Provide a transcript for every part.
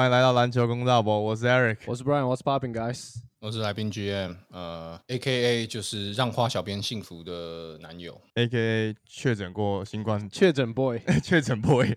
欢迎来到篮球公道博，我是 Eric，我是 Brian，What's popping guys？我是来宾 GM，呃，A K A 就是让花小编幸福的男友，A K A 确诊过新冠，确诊 boy，确诊 boy。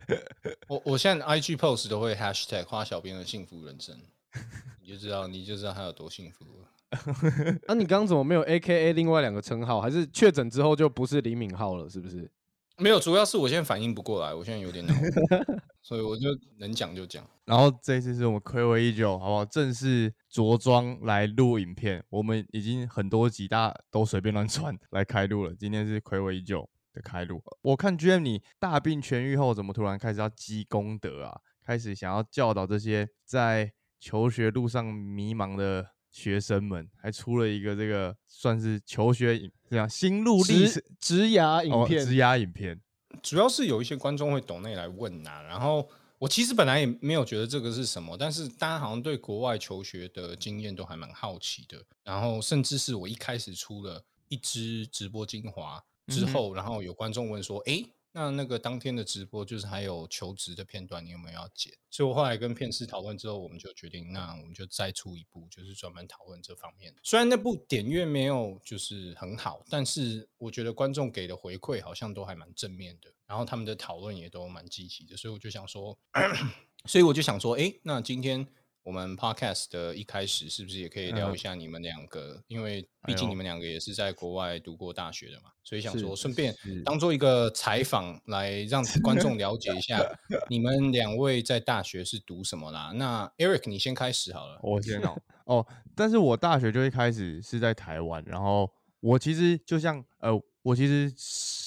我我现在 I G post 都会 Hashtag 花小编的幸福人生，你就知道你就知道他有多幸福了。那你刚刚怎么没有 A K A 另外两个称号？还是确诊之后就不是李敏镐了？是不是？没有，主要是我现在反应不过来，我现在有点恼，所以我就能讲就讲。然后这一次是我们暌违已久，好不好？正式着装来录影片，我们已经很多集大家都随便乱穿来开录了。今天是暌违已久的开录。我看 GM 你大病痊愈后，怎么突然开始要积功德啊？开始想要教导这些在求学路上迷茫的。学生们还出了一个这个算是求学影这样心路历程直牙影片，直牙影片，主要是有一些观众会懂内来问呐。然后我其实本来也没有觉得这个是什么，但是大家好像对国外求学的经验都还蛮好奇的。然后甚至是我一开始出了一支直播精华之后，然后有观众问说：“哎。”那那个当天的直播就是还有求职的片段，你有没有要剪？所以我后来跟片师讨论之后，我们就决定，那我们就再出一部，就是专门讨论这方面。虽然那部点阅没有就是很好，但是我觉得观众给的回馈好像都还蛮正面的，然后他们的讨论也都蛮积极的，所以我就想说，所以我就想说，哎，那今天。我们 podcast 的一开始是不是也可以聊一下你们两个？因为毕竟你们两个也是在国外读过大学的嘛，所以想说顺便当做一个采访来让 观众了解一下你们两位在大学是读什么啦。那 Eric 你先开始好了，我先哦哦，但是我大学就一开始是在台湾，然后我其实就像呃。我其实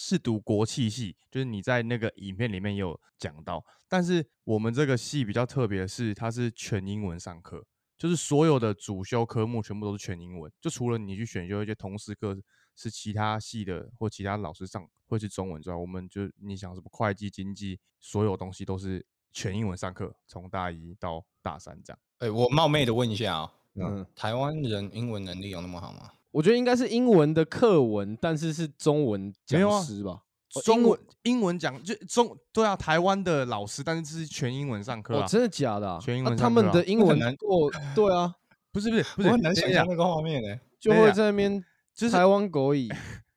是读国际系，就是你在那个影片里面也有讲到，但是我们这个系比较特别的是，它是全英文上课，就是所有的主修科目全部都是全英文，就除了你去选修一些通识课是其他系的或其他老师上会是中文之外，我们就你想什么会计、经济，所有东西都是全英文上课，从大一到大三这样。哎，我冒昧的问一下啊，嗯，台湾人英文能力有那么好吗？我觉得应该是英文的课文，但是是中文讲师吧？中文英文讲就中对啊，台湾的老师，但是是全英文上课啊？真的假的？全英文，他们的英文过对啊？不是不是不是，很难想象那个画面呢，就会在那边就是台湾国语。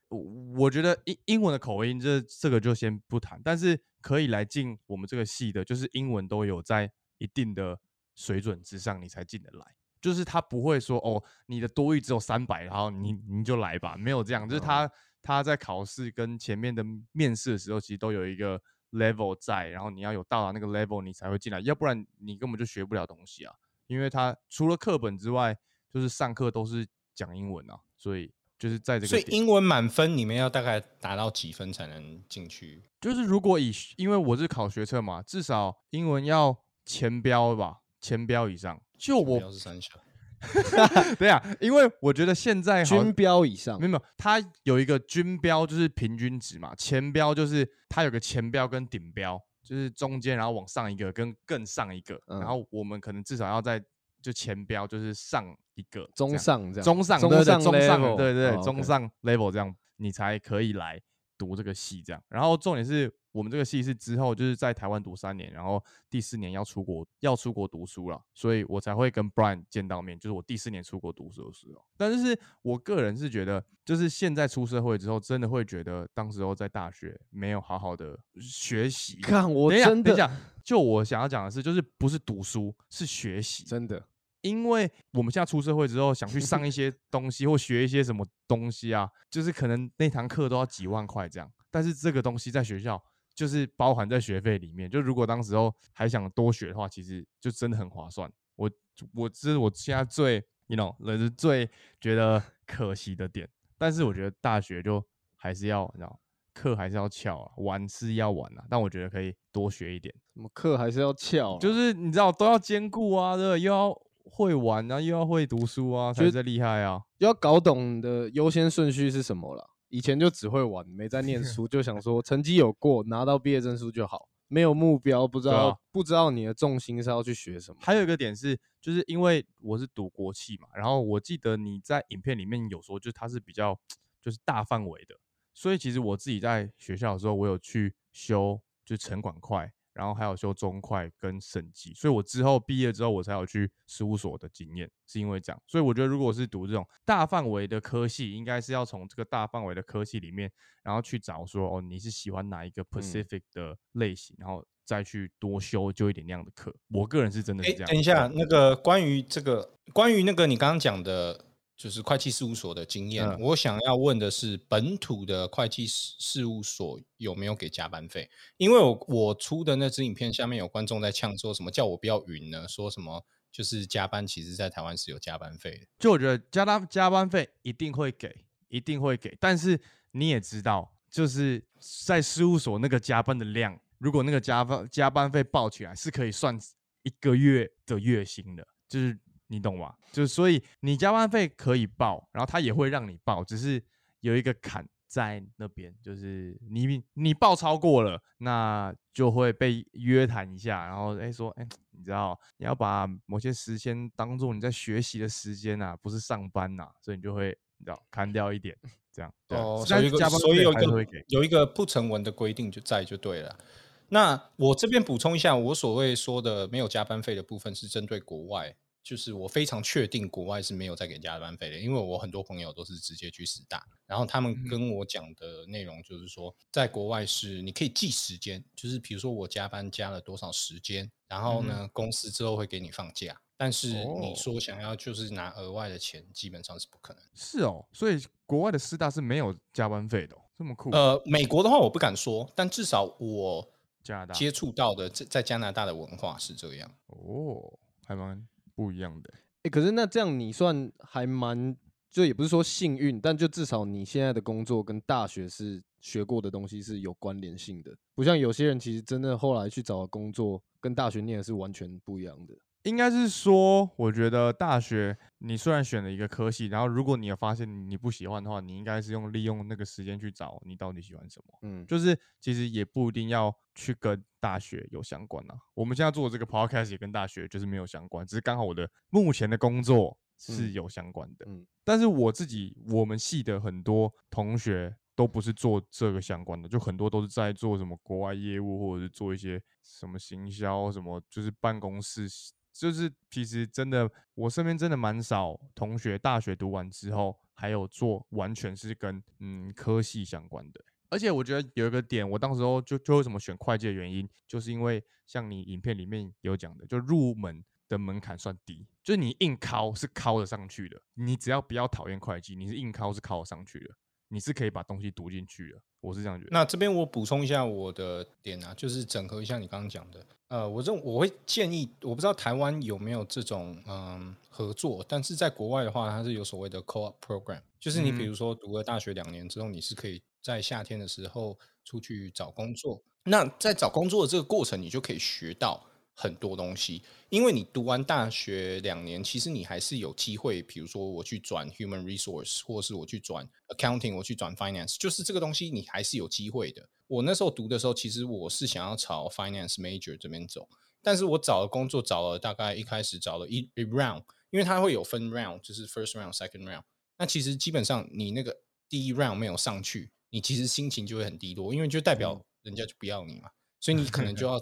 我觉得英英文的口音这这个就先不谈，但是可以来进我们这个系的，就是英文都有在一定的水准之上，你才进得来。就是他不会说哦，你的多语只有三百，然后你你就来吧，没有这样。就是他他在考试跟前面的面试的时候，其实都有一个 level 在，然后你要有到达那个 level，你才会进来，要不然你根本就学不了东西啊。因为他除了课本之外，就是上课都是讲英文啊，所以就是在这个。所以英文满分，你们要大概达到几分才能进去？就是如果以因为我是考学测嘛，至少英文要前标吧。千标以上，就我是三小，对啊，因为我觉得现在均标以上，没有没有，它有一个均标就是平均值嘛，前标就是它有个前标跟顶标，就是中间然后往上一个跟更上一个，然后我们可能至少要在就前标就是上一个，中上这样，中上中上中上对对中上 level 这样，你才可以来读这个系这样，然后重点是。我们这个系是之后就是在台湾读三年，然后第四年要出国，要出国读书了，所以我才会跟 Brian 见到面，就是我第四年出国读书的时候。但是我个人是觉得，就是现在出社会之后，真的会觉得当时候在大学没有好好的学习。看我真的，就我想要讲的是，就是不是读书，是学习，真的。因为我们现在出社会之后，想去上一些 东西或学一些什么东西啊，就是可能那堂课都要几万块这样，但是这个东西在学校。就是包含在学费里面，就如果当时候还想多学的话，其实就真的很划算。我我这是我现在最，you know，人是最觉得可惜的点。但是我觉得大学就还是要，你知道，课还是要翘啊，玩是要玩啊。但我觉得可以多学一点。什么课还是要翘？就是你知道都要兼顾啊，对，又要会玩啊，又要会读书啊，才是厉害啊。要搞懂的优先顺序是什么了？以前就只会玩，没在念书，就想说成绩有过，拿到毕业证书就好，没有目标，不知道不知道你的重心是要去学什么。还有一个点是，就是因为我是读国企嘛，然后我记得你在影片里面有说，就是它是比较就是大范围的，所以其实我自己在学校的时候，我有去修就城管快，然后还有修中快跟审计，所以我之后毕业之后我才有去事务所的经验，是因为这样。所以我觉得如果是读这种大范围的科系，应该是要从这个大范围的科系里面，然后去找说哦你是喜欢哪一个 Pacific 的类型，然后再去多修就一点那样的课。我个人是真的是这样。等一下，那个关于这个关于那个你刚刚讲的。就是会计事务所的经验，我想要问的是，本土的会计事务所有没有给加班费？因为我我出的那支影片下面有观众在呛，说什么叫我不要云呢？说什么就是加班，其实在台湾是有加班费的。就我觉得加班加班费一定会给，一定会给。但是你也知道，就是在事务所那个加班的量，如果那个加班加班费报起来，是可以算一个月的月薪的，就是。你懂吗？就所以你加班费可以报，然后他也会让你报，只是有一个坎在那边，就是你你报超过了，那就会被约谈一下，然后哎说哎，你知道你要把某些时间当做你在学习的时间呐，不是上班呐，所以你就会你知道砍掉一点这样。哦，所以所以有一个有一个不成文的规定就在就对了。那我这边补充一下，我所谓说的没有加班费的部分是针对国外。就是我非常确定国外是没有再给加班费的，因为我很多朋友都是直接去师大，然后他们跟我讲的内容就是说，在国外是你可以记时间，就是比如说我加班加了多少时间，然后呢公司之后会给你放假，但是你说想要就是拿额外的钱，基本上是不可能。是哦，所以国外的师大是没有加班费的，这么酷。呃，美国的话我不敢说，但至少我加拿大接触到的在在加拿大的文化是这样。哦，还蛮。不一样的，哎，可是那这样你算还蛮，就也不是说幸运，但就至少你现在的工作跟大学是学过的东西是有关联性的，不像有些人其实真的后来去找工作跟大学念的是完全不一样的。应该是说，我觉得大学你虽然选了一个科系，然后如果你有发现你不喜欢的话，你应该是用利用那个时间去找你到底喜欢什么。嗯，就是其实也不一定要去跟大学有相关啊。我们现在做的这个 podcast 也跟大学就是没有相关，只是刚好我的目前的工作是有相关的。嗯，但是我自己我们系的很多同学。都不是做这个相关的，就很多都是在做什么国外业务，或者是做一些什么行销，什么就是办公室，就是其实真的，我身边真的蛮少同学大学读完之后还有做完全是跟嗯科系相关的。而且我觉得有一个点，我当时候就就为什么选会计的原因，就是因为像你影片里面有讲的，就入门的门槛算低，就是你硬考是考得上去的，你只要不要讨厌会计，你是硬考是考得上去的。你是可以把东西读进去的，我是这样觉得。那这边我补充一下我的点啊，就是整合一下你刚刚讲的。呃，我认我会建议，我不知道台湾有没有这种嗯合作，但是在国外的话，它是有所谓的 co-op program，就是你比如说读了大学两年之后，你是可以在夏天的时候出去找工作。那在找工作的这个过程，你就可以学到。很多东西，因为你读完大学两年，其实你还是有机会，比如说我去转 human resource，或者是我去转 accounting，我去转 finance，就是这个东西你还是有机会的。我那时候读的时候，其实我是想要朝 finance major 这边走，但是我找了工作找了大概一开始找了一一 round，因为它会有分 round，就是 first round、second round。那其实基本上你那个第一 round 没有上去，你其实心情就会很低落，因为就代表人家就不要你嘛，所以你可能就要。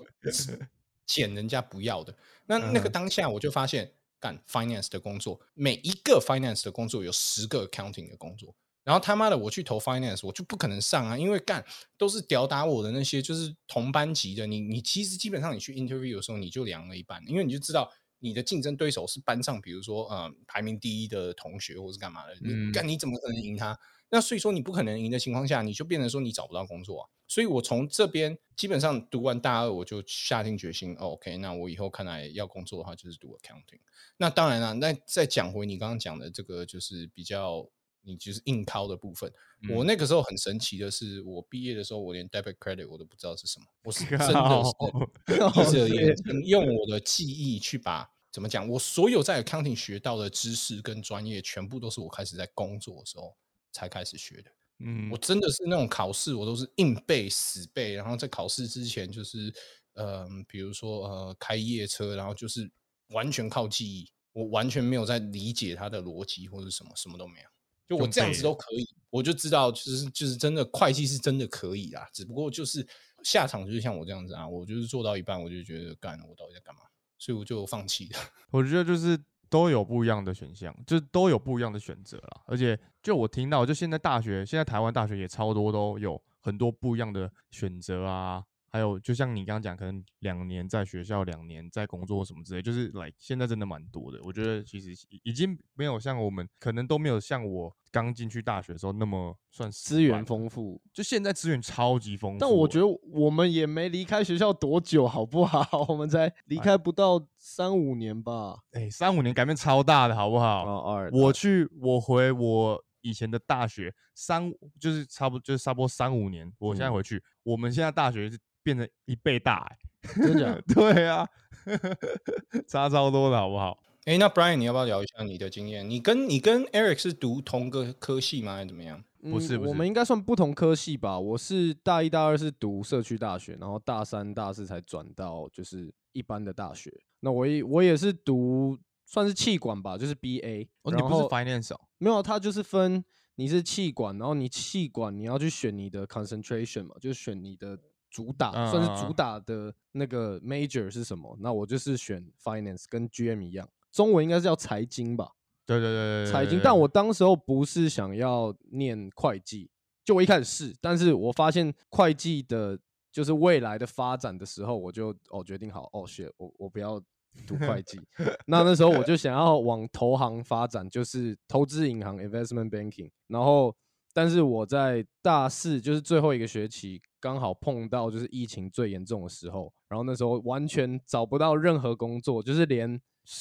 捡人家不要的，那那个当下我就发现，干 finance 的工作，每一个 finance 的工作有十个 accounting 的工作，然后他妈的我去投 finance，我就不可能上啊，因为干都是屌打我的那些就是同班级的，你你其实基本上你去 interview 的时候你就凉了一半，因为你就知道你的竞争对手是班上比如说呃排名第一的同学或是干嘛的，你干你怎么可能赢他？那所以说你不可能赢的情况下，你就变成说你找不到工作啊。所以我从这边基本上读完大二，我就下定决心，OK，那我以后看来要工作的话，就是读 accounting。那当然了，那再讲回你刚刚讲的这个，就是比较你就是硬掏的部分。我那个时候很神奇的是，我毕业的时候，我连 debit credit 我都不知道是什么，我是真的是闭着眼睛用我的记忆去把怎么讲，我所有在 accounting 学到的知识跟专业，全部都是我开始在工作的时候才开始学的。嗯，我真的是那种考试，我都是硬背死背，然后在考试之前就是，嗯，比如说呃开夜车，然后就是完全靠记忆，我完全没有在理解它的逻辑或者什么，什么都没有。就我这样子都可以，我就知道，就是就是真的会计是真的可以啦，只不过就是下场就是像我这样子啊，我就是做到一半，我就觉得干，我到底在干嘛？所以我就放弃了。我觉得就是都有不一样的选项，就都有不一样的选择啦。而且就我听到，就现在大学，现在台湾大学也超多都有很多不一样的选择啊。还有，就像你刚刚讲，可能两年在学校，两年在工作什么之类，就是来现在真的蛮多的。我觉得其实已经没有像我们，可能都没有像我刚进去大学的时候那么算资源丰富。就现在资源超级丰富，但我觉得我们也没离开学校多久，好不好？我们才离开不到三五年吧？哎，三五年改变超大的，好不好？二，我去，我回我以前的大学三，就是差不多就是差不多三五年。我现在回去，我们现在大学是。变成一倍大，哎，真的？对啊，差超多的好不好？哎，那 Brian，你要不要聊一下你的经验？你跟你跟 Eric 是读同个科系吗？还是怎么样？不是，我们应该算不同科系吧。我是大一、大二是读社区大学，然后大三、大四才转到就是一般的大学。那我也我也是读算是气管吧，就是 BA。哦，你不是 Finance？没有，它就是分你是气管，然后你气管你要去选你的 concentration 嘛，就是选你的。主打算是主打的那个 major 是什么？那我就是选 finance，跟 GM 一样，中文应该是叫财经吧？对对对对，财经。但我当时候不是想要念会计，就我一开始是，但是我发现会计的，就是未来的发展的时候，我就哦决定好，哦学我我不要读会计。那那时候我就想要往投行发展，就是投资银行 investment banking。然后，但是我在大四就是最后一个学期。刚好碰到就是疫情最严重的时候，然后那时候完全找不到任何工作，就是连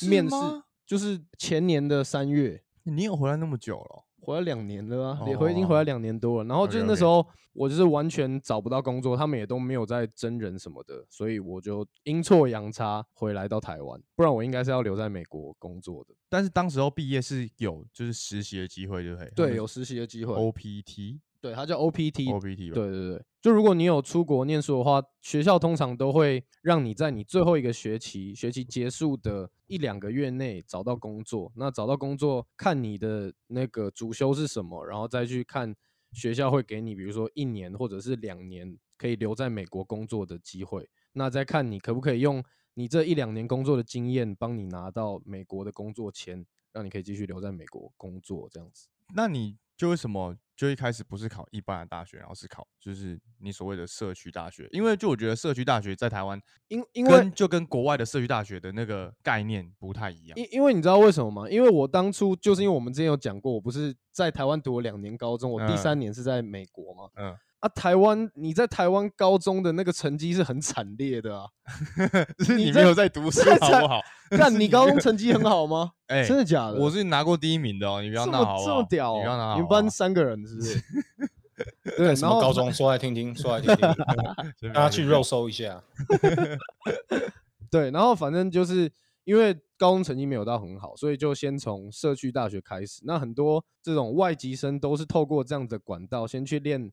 面试，就是前年的三月。你有回来那么久了？回来两年了啊，也回已经回来两年多了。然后就是那时候我就是完全找不到工作，他们也都没有在真人什么的，所以我就阴错阳差回来到台湾，不然我应该是要留在美国工作的。但是当时候毕业是有就是实习的机会，对不对？对，有实习的机会。OPT。对，它叫 OPT，OPT。对对对，就如果你有出国念书的话，学校通常都会让你在你最后一个学期，学期结束的一两个月内找到工作。那找到工作，看你的那个主修是什么，然后再去看学校会给你，比如说一年或者是两年可以留在美国工作的机会。那再看你可不可以用你这一两年工作的经验，帮你拿到美国的工作签，让你可以继续留在美国工作这样子。那你就为什么？就一开始不是考一般的大学，然后是考就是你所谓的社区大学，因为就我觉得社区大学在台湾，因因为就跟国外的社区大学的那个概念不太一样。因因为你知道为什么吗？因为我当初就是因为我们之前有讲过，我不是在台湾读了两年高中，我第三年是在美国嘛。嗯。啊，台湾你在台湾高中的那个成绩是很惨烈的啊，是你没有在读书好不好？但你高中 成绩很好吗？哎，真的假的？我是拿过第一名的哦，你不要闹好不好？这么屌，你不要闹。你们班三个人是不是？对，什么高中？说来听听，说来听听，大家去肉搜一下。对，然后反正就是因为高中成绩没有到很好，所以就先从社区大学开始。那很多这种外籍生都是透过这样的管道先去练。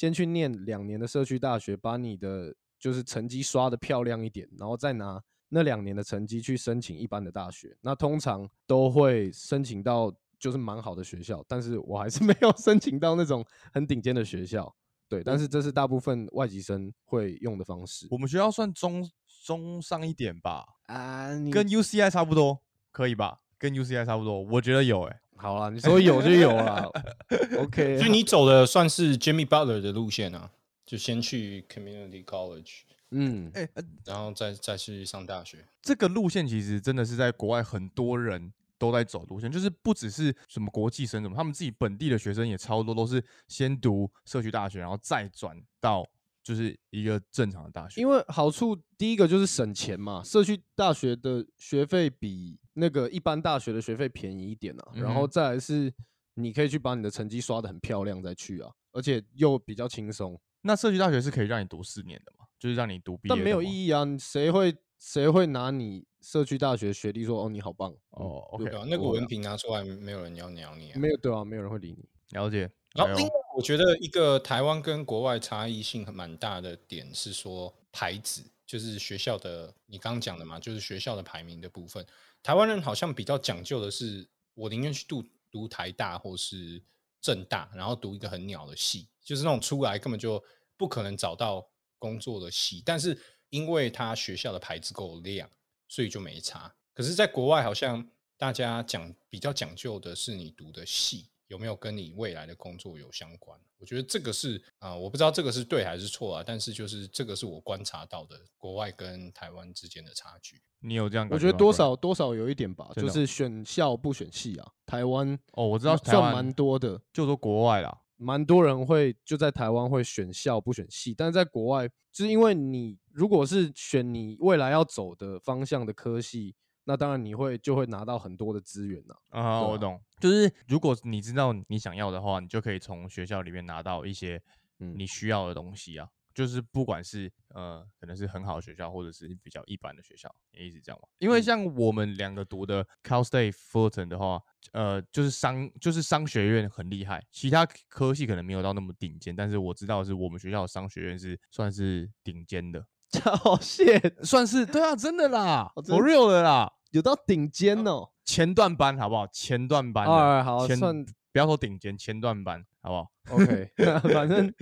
先去念两年的社区大学，把你的就是成绩刷的漂亮一点，然后再拿那两年的成绩去申请一般的大学。那通常都会申请到就是蛮好的学校，但是我还是 没有申请到那种很顶尖的学校。对，但是这是大部分外籍生会用的方式。我们学校算中中上一点吧，啊，跟 UCI 差不多，可以吧？跟 UCI 差不多，我觉得有诶。好了，你说有就有了，OK。所以你走的算是 Jimmy Butler 的路线啊，就先去 Community College，嗯，哎，然后再再去上大学。这个路线其实真的是在国外很多人都在走路线，就是不只是什么国际生什么，他们自己本地的学生也超多，都是先读社区大学，然后再转到。就是一个正常的大学，因为好处第一个就是省钱嘛，社区大学的学费比那个一般大学的学费便宜一点啊，然后再来是你可以去把你的成绩刷的很漂亮再去啊，而且又比较轻松。那社区大学是可以让你读四年的嘛？就是让你读毕业，但没有意义啊！谁会谁会拿你社区大学学历说哦你好棒哦？OK，那个文凭拿出来，没有人要鸟你啊，没有对啊，没有人会理你。了解。然后，我觉得一个台湾跟国外差异性蛮大的点是说牌子，就是学校的，你刚刚讲的嘛，就是学校的排名的部分。台湾人好像比较讲究的是，我宁愿去读读台大或是政大，然后读一个很鸟的系，就是那种出来根本就不可能找到工作的系，但是因为他学校的牌子够亮，所以就没差。可是，在国外好像大家讲比较讲究的是你读的系有没有跟你未来的工作有相关。我觉得这个是啊、我不知道这个是对还是错啊，但是就是这个是我观察到的国外跟台湾之间的差距。你有这样感我觉得多少多少有一点吧，就是选校不选系啊。台湾哦，我知道台湾算蛮多的，就说国外啦，蛮多人会就在台湾会选校不选系，但是在国外，就是因为你如果是选你未来要走的方向的科系，那当然你会就会拿到很多的资源呐、啊，我懂，就是如果你知道你想要的话，你就可以从学校里面拿到一些嗯你需要的东西啊。就是不管是呃，可能是很好的学校，或者是比较一般的学校，也一直这样嘛。因为嗯像我们两个读的 Cal State Fullerton 的话，呃，就是商就是商学院很厉害，其他科系可能没有到那么顶尖，但是我知道是我们学校的商学院是算是顶尖的，好谢，算是对啊，真的啦哦真，for real 的啦。有到顶尖哦。前段班好不好？前段班的，啊好前算不要说顶尖，前段班好不好？OK，反正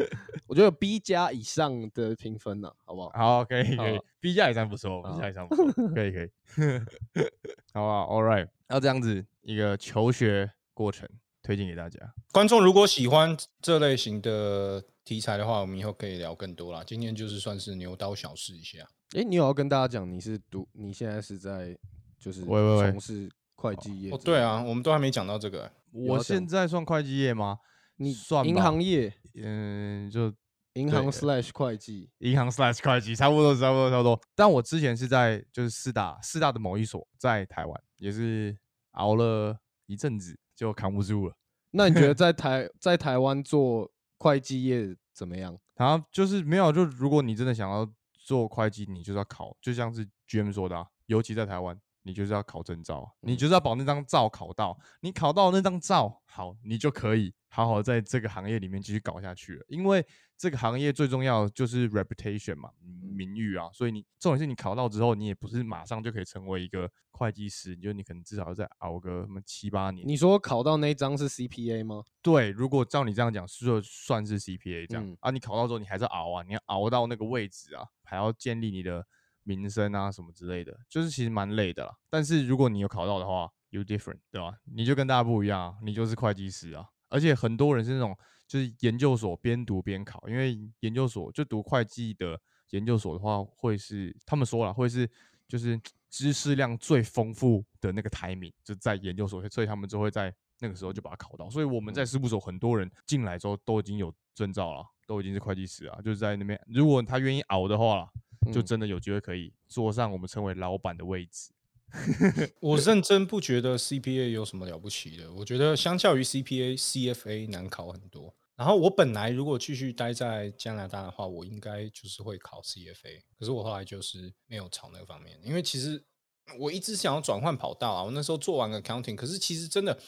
我觉得有 B 加以上的评分呢、好不好？好，可以可以好，B 加以上不错，B 加以上不错，可以 可以，好不好？All right，那这样子一个求学过程推荐给大家。观众如果喜欢这类型的题材的话，我们以后可以聊更多啦。今天就是算是牛刀小试一下。诶，你有要跟大家讲你是读，你现在是在就是喂喂喂从事会计业哦，对啊，我们都还没讲到这个、欸我现在算会计业吗？你银算银行业，嗯，就银行 slash 会计，银行 slash 会计，差不多差不多差不多。但我之前是在就是四大四大的某一所，在台湾也是熬了一阵子，就扛不住了。那你觉得 在台在台湾做会计业怎么样？然后就是没有，就如果你真的想要做会计，你就是要考，就像是 GM 说的、啊，尤其在台湾，你就是要考证照啊，你嗯就是要把那张照考到，你考到那张照，好，你就可以好好在这个行业里面继续搞下去了。因为这个行业最重要就是 reputation 嘛，嗯名誉啊，所以你重点是你考到之后，你也不是马上就可以成为一个会计师，你就你可能至少要再熬个什么七八年。你说考到那一张是 CPA 吗？对，如果照你这样讲，就算是 CPA 这样、嗯啊，你考到之后你还是熬啊，你要熬到那个位置啊，还要建立你的名声啊什么之类的，就是其实蛮累的啦。但是如果你有考到的话，you different，对吧？你就跟大家不一样啊，你就是会计师啊。而且很多人是那种就是研究所边读边考，因为研究所就读会计的研究所的话，会是他们说了会是就是知识量最丰富的那个台名，就在研究所，所以他们就会在那个时候就把它考到。所以我们在事务所很多人进来之后都已经有证照了，都已经是会计师啊，就是在那边，如果他愿意熬的话啦，就嗯真的有机会可以坐上我们称为老板的位置。我认真不觉得 CPA 有什么了不起的，我觉得相较于 CPA、CFA 难考很多。然后我本来如果继续待在加拿大的话，我应该就是会考 CFA，可是我后来就是没有朝那个方面，因为其实我一直想要转换跑道啊。我那时候做完 accounting，可是其实真的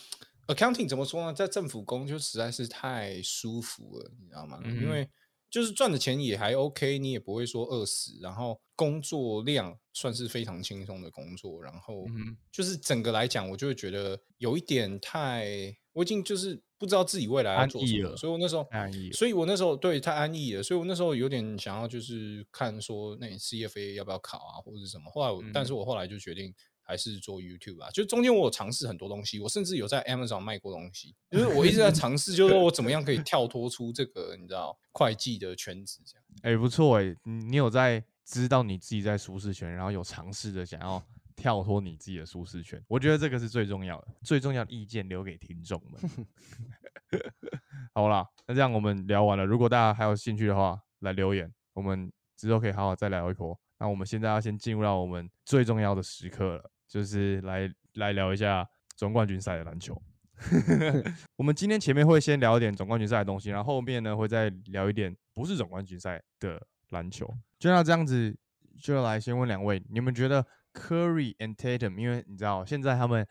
accounting 怎么说呢，在政府工就实在是太舒服了，你知道吗？嗯因为就是赚的钱也还 OK，你也不会说饿死，然后工作量算是非常轻松的工作，然后嗯就是整个来讲，我就会觉得有一点太，我已经就是不知道自己未来要安做什么，逸了所以我那时候安逸所以我那时候对太安逸了，所以我那时候有点想要就是看说，那你 CFA 要不要考啊，或者什么？后来我，但嗯是我后来就决定还是做 YouTube 啊，就中间我有尝试很多东西，我甚至有在 Amazon 卖过东西，就是我一直在尝试，就是说我怎么样可以跳脱出这个你知道会计的圈子这样。哎、不错哎、你你有在知道你自己在舒适圈，然后有尝试着想要跳脱你自己的舒适圈，我觉得这个是最重要的，最重要的意见留给听众们。好啦，那这样我们聊完了，如果大家还有兴趣的话，来留言，我们之后可以好好再聊一波。那我们现在要先进入到我们最重要的时刻了，就是来来聊一下总冠军赛的篮球。我们今天前面会先聊一点总冠军赛的东西，然后后面呢会再聊一点不是总冠军赛的篮球。就那这样子，就来先问两位，你们觉得 Curry and Tatum，因为你知道现在他们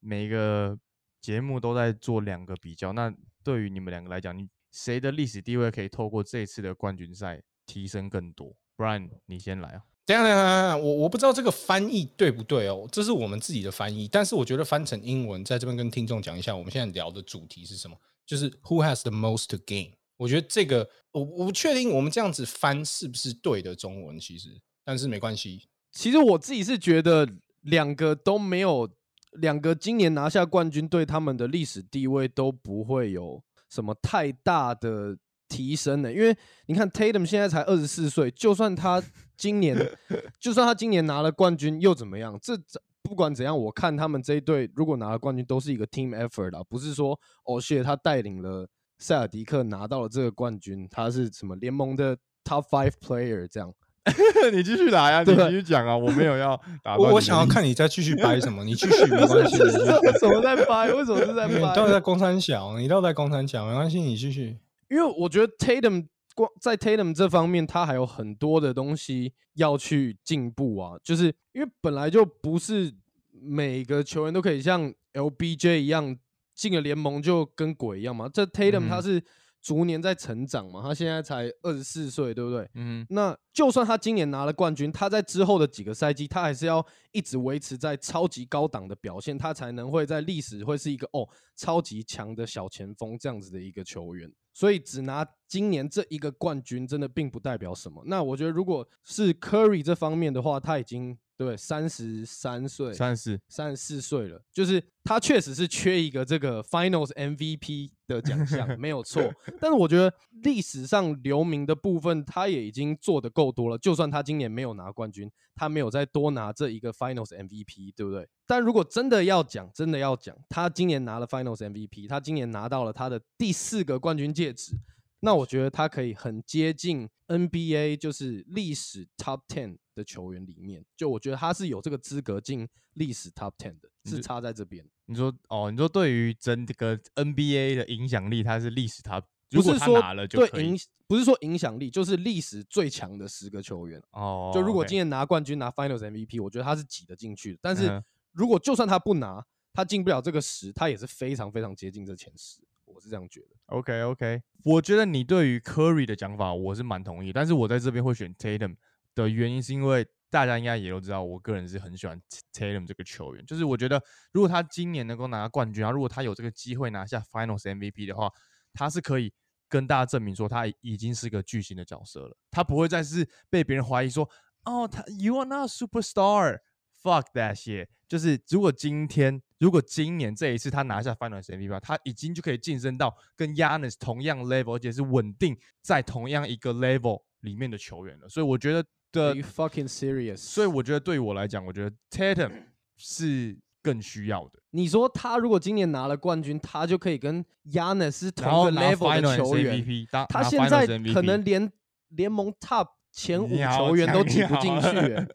每一个节目都在做两个比较，那对于你们两个来讲，你谁的历史地位可以透过这次的冠军赛提升更多？不然你先来啊。等下等下等下，我我不知道这个翻译对不对哦，这是我们自己的翻译，但是我觉得翻成英文，在这边跟听众讲一下，我们现在聊的主题是什么，就是 Who has the most gain？我觉得这个我我不确定我们这样子翻是不是对的中文，其实但是没关系。其实我自己是觉得两个都没有，两个今年拿下冠军，对他们的历史地位都不会有什么太大的提升的。因为你看 Tatum 现在才二十四岁，就算他今年，就算他今年拿了冠军又怎么样？这不管怎样，我看他们这一队如果拿了冠军，都是一个 team effort 啊，不是说哦谢他带领了塞尔迪克拿到了这个冠军，他是什么联盟的 top five player 这样。你继续来啊，你继续讲啊，我没有要打断我我想要看你再继续掰什么，你继续没关系。什么在掰？为什么是在你掰？到底在公三小，你到底在公三小，没关系，你继续。因为我觉得 Tatum 光在 Tatum 这方面，他还有很多的东西要去进步啊。就是因为本来就不是每个球员都可以像 LBJ 一样进了联盟就跟鬼一样嘛。这 Tatum 他嗯是逐年在成长嘛，他现在才二十四岁，对不对？嗯那就算他今年拿了冠军，他在之后的几个赛季，他还是要一直维持在超级高档的表现，他才能会在历史会是一个哦超级强的小前锋这样子的一个球员。所以只拿今年这一个冠军，真的并不代表什么。那我觉得，如果是 Curry 这方面的话，他已经对三十三岁，三十四，三十四岁了，就是他确实是缺一个这个 Finals MVP 的奖项，没有错。但是我觉得历史上留名的部分，他也已经做的够多了。就算他今年没有拿冠军，他没有再多拿这一个 Finals MVP，对不对？但如果真的要讲，真的要讲，他今年拿了 Finals MVP，他今年拿到了他的第四个冠军戒指。那我觉得他可以很接近 NBA，就是历史 Top Ten 的球员里面，就我觉得他是有这个资格进历史 Top Ten 的，是是差在这边。你说哦，你说对于整个 NBA 的影响力，他是历史他，如果他不是说拿了就对影，不是说影响力，就是历史最强的十个球员。哦。就如果今年拿冠军拿 Finals MVP，我觉得他是挤得进去的。但是如果就算他不拿，他进不了这个十，他也是非常非常接近这前十。我是这样觉得。OK OK，我觉得你对于 Curry 的讲法我是蛮同意，但是我在这边会选 Tatum 的原因是因为大家应该也都知道，我个人是很喜欢 Tatum 这个球员，就是我觉得如果他今年能够拿冠军，然后如果他有这个机会拿下 Finals MVP 的话，他是可以跟大家证明说他已经是个巨星的角色了，他不会再是被别人怀疑说哦，他 You are not superstar。Fuck that shit！就是如果今天，如果今年这一次他拿下 Finals MVP，他已经就可以晋升到跟 Yanis 同样 level，而且是稳定在同样一个 level 里面的球员了。所以我觉得的 you fucking serious？所以我觉得对我来讲，我觉得 Tatum 是更需要的。你说他如果今年拿了冠军，他就可以跟 Yanis 是同个 level 的球员。MVP，他现在可能连联盟 Top 前五你好好球员都挤不进去、好好欸。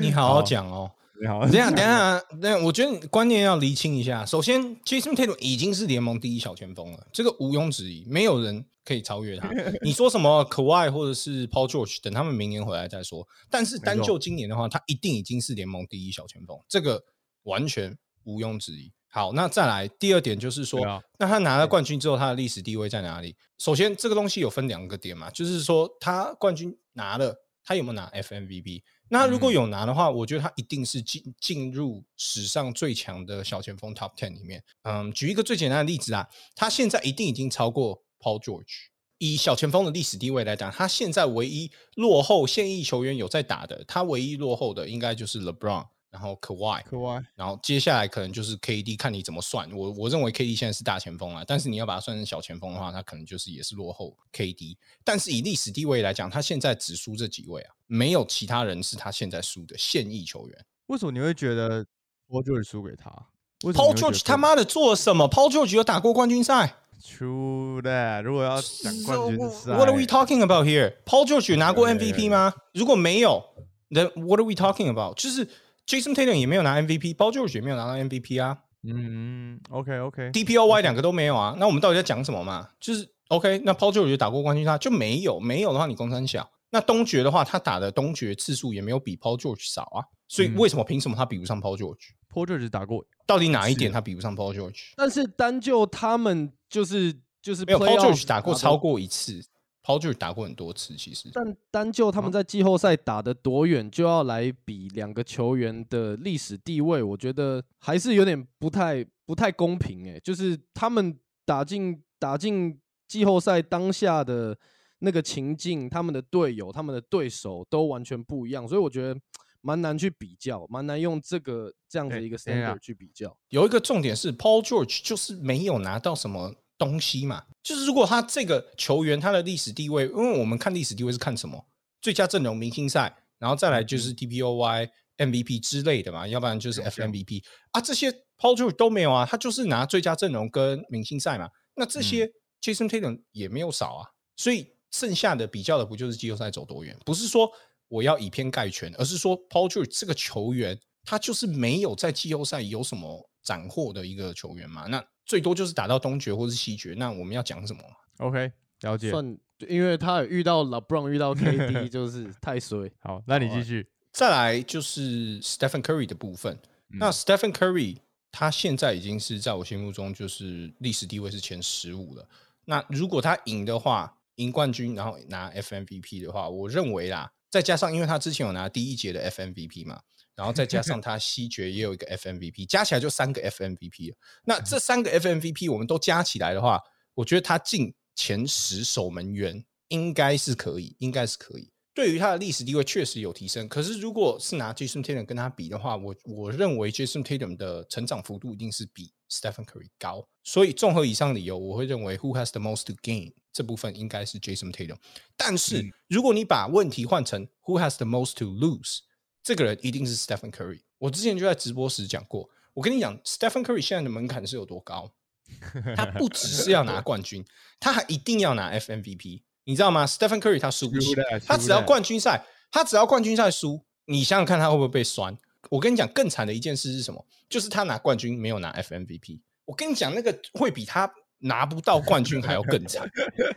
你好好讲哦。你好，等一下，等下，等下，我觉得你观念要厘清一下。首先，Jason Tatum 已经是联盟第一小前锋了，这个毋庸置疑，没有人可以超越他。你说什么 Kawhi 或者是 Paul George，等他们明年回来再说。但是单就今年的话，他一定已经是联盟第一小前锋，这个完全毋庸置疑。好，那再来第二点就是说，啊那他拿了冠军之后，他的历史地位在哪里？首先，这个东西有分两个点嘛，就是说他冠军拿了，他有没有拿 FMVP？那如果嗯有拿的话，我觉得他一定是进进入史上最强的小前锋 Top Ten 里面。嗯，举一个最简单的例子啊，他现在一定已经超过 Paul George。以小前锋的历史地位来讲，他现在唯一落后现役球员有在打的，他唯一落后的应该就是 LeBron，然后 Kawhi，可爱。然后接下来可能就是 KD，看你怎么算。我我认为 KD 现在是大前锋啊，但是你要把它算成小前锋的话，他可能就是也是落后 KD。但是以历史地位来讲，他现在只输这几位啊，没有其他人是他现在输的现役球员。为什么你会觉得 Paul George 输给他 Paul George 他妈的做了什么？Paul George 有打过冠军赛 True that，如果要讲冠军赛 What are we talking about here? Paul George 有拿过 MVP 吗？如果没有，Then what are we talking about？就是 Jason Tatum 也没有拿 MVP，Paul George 也没有拿到 MVP 啊。嗯，OK OK，DPOY 两个都没有啊，那我们到底在讲什么嘛？就是 OK，那 Paul George 打过冠军赛就没有，没有的话你攻三小。那东决的话，他打的东决次数也没有比 Paul George 少啊，所以嗯为什么凭什么他比不上 Paul George？Paul George 打过，到底哪一点他比不上 Paul George？但是单就他们就是就是没有 Paul George 打过超过一次，Paul George 打过很多次，其实。但单就他们在季后赛打的多远，就要来比两个球员的历史地位，我觉得还是有点不太不太公平诶、就是他们打进打进季后赛当下的那个情境，他们的队友、他们的对手都完全不一样，所以我觉得蛮难去比较，蛮难用这个这样子一个 standard 去比较。有一个重点是，Paul George 就是没有拿到什么东西嘛，就是如果他这个球员他的历史地位，因为我们看历史地位是看什么？最佳阵容、明星赛，然后再来就是 DPOY。MVP 之类的嘛，要不然就是 FMVP 啊，这些 Paul George 都没有啊，他就是拿最佳阵容跟明星赛嘛。那这些 Jason Tatum 也没有少啊，所以剩下的比较的不就是季后赛走多远？不是说我要以偏概全，而是说 Paul George 这个球员他就是没有在季后赛有什么斩获的一个球员嘛。那最多就是打到东决或是西决，那我们要讲什么？OK，了解。算，因为他遇到 LeBron 遇到 KD 就是太衰。好，那你继续。再来就是 Stephen Curry 的部分。那 Stephen Curry 他现在已经是在我心目中就是历史地位是前十五了。那如果他赢的话，赢冠军然后拿 FMVP 的话，我认为啦，再加上因为他之前有拿第一节的 FMVP 嘛，然后再加上他西决也有一个 FMVP，加起来就三个 FMVP。那这三个 FMVP 我们都加起来的话，我觉得他进前十守门员应该是可以，应该是可以。对于他的历史地位确实有提升，可是如果是拿 Jason Tatum 跟他比的话，我我认为 Jason Tatum 的成长幅度一定是比 Stephen Curry 高。所以综合以上理由，我会认为 Who has the most to gain 这部分应该是 Jason Tatum。但是如果你把问题换成 Who has the most to lose，这个人一定是 Stephen Curry。我之前就在直播时讲过，我跟你讲，Stephen Curry 现在的门槛是有多高？他不只是要拿冠军，他还一定要拿 FMVP。你知道吗？Stephen Curry 他输不起，他只要冠军赛，他只要冠军赛输，你想想看他会不会被酸？我跟你讲，更惨的一件事是什么？就是他拿冠军没有拿 FMVP。我跟你讲，那个会比他拿不到冠军还要更惨。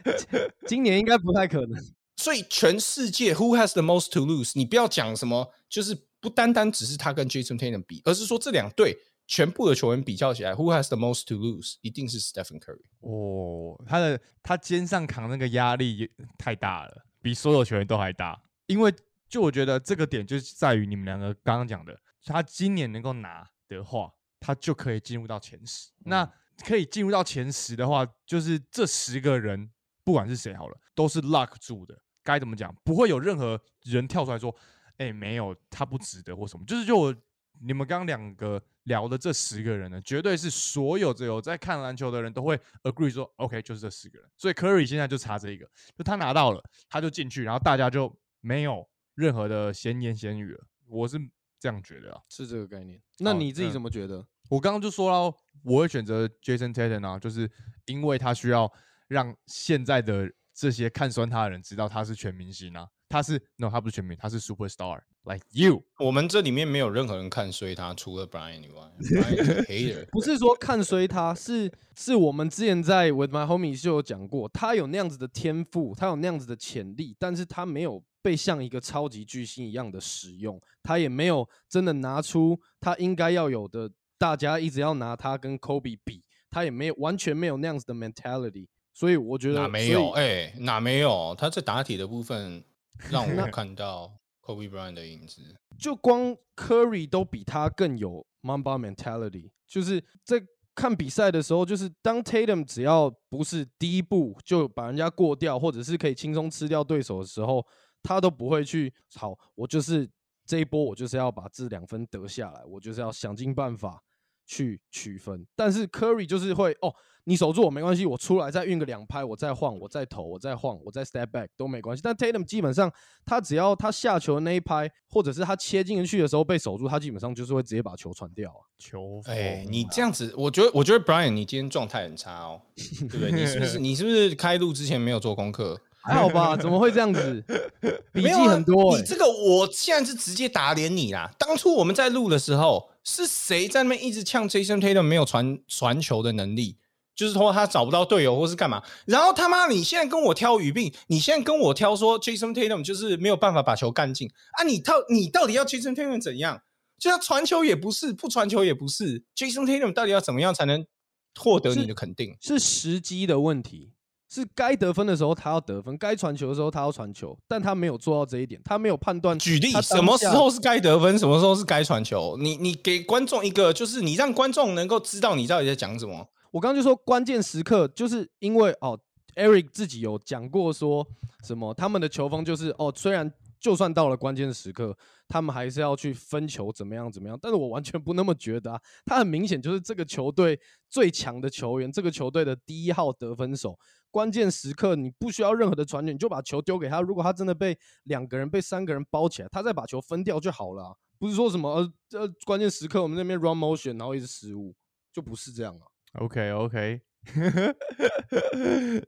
今年应该不太可能。所以全世界 Who has the most to lose？你不要讲什么，就是不单单只是他跟 Jason Tatum 比，而是说这两队。全部的球员比较起来，Who has the most to lose？一定是 Stephen Curry。哦，他的他肩上扛那个压力太大了，比所有球员都还大。因为就我觉得这个点就是在于你们两个刚刚讲的，他今年能够拿的话，他就可以进入到前十。那可以进入到前十的话，就是这十个人不管是谁好了，都是 luck 住的。该怎么讲？不会有任何人跳出来说：“哎，没有，他不值得或什么。”就是就我。你们刚刚两个聊的这十个人呢，绝对是所有只有在看篮球的人都会 agree 说，OK，就是这十个人。所以 Curry 现在就差这一个，就他拿到了，他就进去，然后大家就没有任何的闲言闲语了。我是这样觉得啊，是这个概念。那你自己怎么觉得？我刚刚就说了，我会选择 Jason Tatum 啊，就是因为他需要让现在的这些看酸他的人知道他是全明星啊。他是 no，他不是全明星，他是 super star，like you。我们这里面没有任何人看衰他，除了 Brian 以外 hater。不是说看衰他，是是我们之前在 With My Homies 就有讲过，他有那样子的天赋，他有那样子的潜力，但是他没有被像一个超级巨星一样的使用，他也没有真的拿出他应该要有的，大家一直要拿他跟 Kobe 比，他也没有完全没有那样子的 mentality，所以我觉得哪没有？哎，哪没有？他在打铁的部分。让我 看到 Kobe Bryant 的影子，就光 Curry 都比他更有 Mamba mentality。就是在看比赛的时候，就是当 Tatum 只要不是第一步就把人家过掉，或者是可以轻松吃掉对手的时候，他都不会去好。我就是这一波，我就是要把这两分得下来，我就是要想尽办法去取分。但是 Curry 就是会哦。你守住我没关系，我出来再运个两拍，我再晃，我再投，我再晃，我再 step back 都没关系。但 Tatum 基本上，他只要他下球的那一拍，或者是他切进去的时候被守住，他基本上就是会直接把球传掉啊。球，哎，你这样子，我觉得，我觉得 Brian 你今天状态很差哦，对不对？你是不是你是不是开录之前没有做功课？还好吧？怎么会这样子？笔记很多。你这个，我现在是直接打脸你啦。当初我们在录的时候，是谁在那边一直呛 Jason Tatum 没有传传球的能力？就是说他找不到队友，或是干嘛？然后他妈，你现在跟我挑语病，你现在跟我挑说 Jason Tatum 就是没有办法把球干进啊？你到你到底要 Jason Tatum 怎样？就他传球也不是，不传球也不是。Jason Tatum 到底要怎么样才能获得你的肯定？是时机的问题，是该得分的时候他要得分，该传球的时候他要传球，但他没有做到这一点，他没有判断。举例，什么时候是该得分，什么时候是该传球？你你给观众一个，就是你让观众能够知道你到底在讲什么。我刚刚就说关键时刻，就是因为哦 Eric 自己有讲过说什么，他们的球风就是哦，虽然就算到了关键时刻，他们还是要去分球，怎么样怎么样，但是我完全不那么觉得啊，他很明显就是这个球队最强的球员，这个球队的第一号得分手。关键时刻你不需要任何的传球，你就把球丢给他。如果他真的被两个人、被三个人包起来，他再把球分掉就好了。不是说什么呃呃，关键时刻我们那边 run motion，然后一直失误，就不是这样啊。OK OK，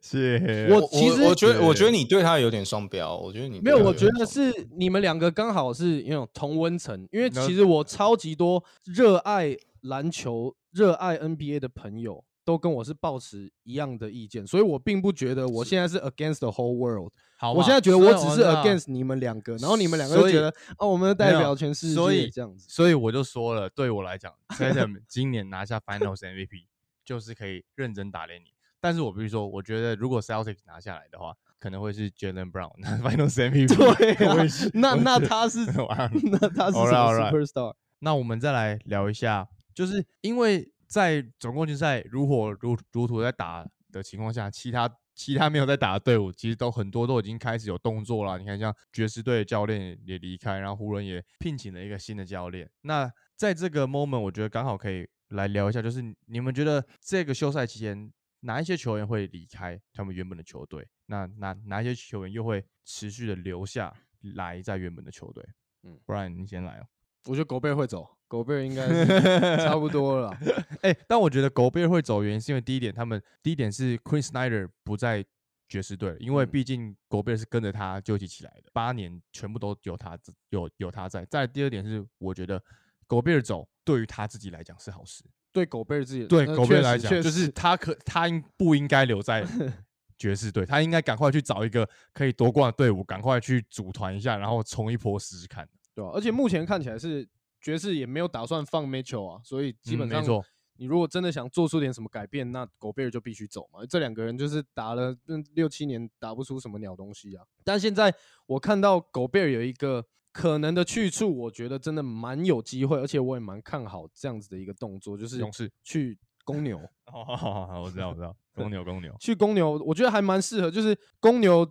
谢谢。我其实我觉得，我觉得你对他有点双标。我觉得你没有，我觉得是你们两个刚好是那种同温层，因为其实我超级多热爱篮球、热爱 NBA 的朋友，都跟我是抱持一样的意见，所以我并不觉得我现在是 against the whole world。好，我现在觉得我只是 against 你们两个，然后你们两个就觉得哦，我们的代表全世界所以这样子。所以我就说了，对我来讲 t a t u m 今年拿下 Finals MVP 就是可以认真打脸你。但是我必须说，我觉得如果 Celtics 拿下来的话，可能会是 Jalen Brown 拿 Finals MVP。对那 那他是哇那他是 superstar？那我们再来聊一下，就是因为在总冠军赛如火如如荼在打的情况下，其他其他没有在打的队伍，其实都很多都已经开始有动作了。你看，像爵士队的教练也离开，然后湖人也聘请了一个新的教练。那在这个 moment，我觉得刚好可以来聊一下，就是你们觉得这个休赛期间哪一些球员会离开他们原本的球队？那哪哪一些球员又会持续的留下来在原本的球队？嗯嗯，不然你先来哦。我觉得狗贝尔会走，狗贝尔应该是 差不多了啦。哎、但我觉得狗贝尔会走，原因是因为第一点，他们第一点是 Queen Snyder 不在爵士队，因为嗯毕竟狗贝尔是跟着他就一起起来的，八年全部都有他有有他在。再第二点是，我觉得狗贝尔走对于他自己来讲是好事，对狗贝尔自己，对呃狗贝尔来讲，就是他可他应不应该留在 爵士队，他应该赶快去找一个可以夺冠的队伍，赶快去组团一下，然后冲一波试试看。对啊，而且目前看起来是爵士也没有打算放 Mitchell 啊，所以基本上嗯没错，你如果真的想做出点什么改变，那狗贝尔就必须走嘛。这两个人就是打了嗯六七年，打不出什么鸟东西啊。但现在我看到狗贝尔有一个可能的去处，我觉得真的蛮有机会，而且我也蛮看好这样子的一个动作，就是勇士。去公牛。哦，好好好，我知道，我知道，公牛，公牛。去公牛，我觉得还蛮适合。就是公牛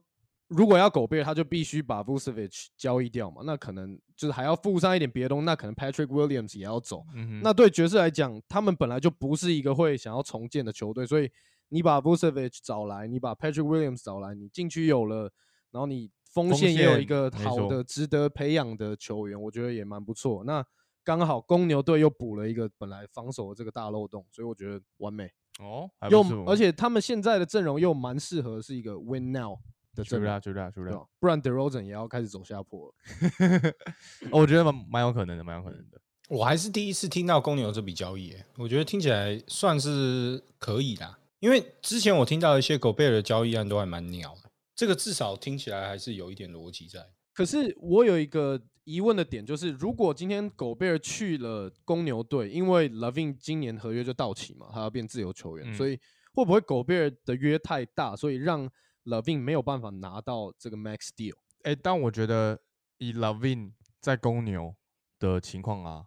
如果要狗贝尔，他就必须把 Vucevic 交易掉嘛，那可能就是还要附上一点别的东西，那可能 Patrick Williams 也要走。那对爵士来讲，他们本来就不是一个会想要重建的球队，所以你把 Vucevic 找来，你把 Patrick Williams 找来，你禁区有了，然后你锋锋线也有一个好的、值得培养的球员，我觉得也蛮不错。那刚好公牛队又补了一个本来防守的这个大漏洞，所以我觉得完美。哦，还又而且他们现在的阵容又蛮适合是一个 win now 的阵容，知道知道知道对吧，不然 DeRozan 也要开始走下坡了。哦我觉得蛮蛮有可能的，蛮有可能的。我还是第一次听到公牛这笔交易耶，我觉得听起来算是可以啦。因为之前我听到一些狗贝尔的交易案都还蛮鸟的，这个至少听起来还是有一点逻辑在。可是我有一个疑问的点，就是如果今天狗贝尔去了公牛队，因为 Lavin 今年合约就到期嘛，他要变自由球员，嗯所以会不会狗贝尔的约太大，所以让 Lavin 没有办法拿到这个 max deal？哎、但我觉得以 Lavin 在公牛的情况啊，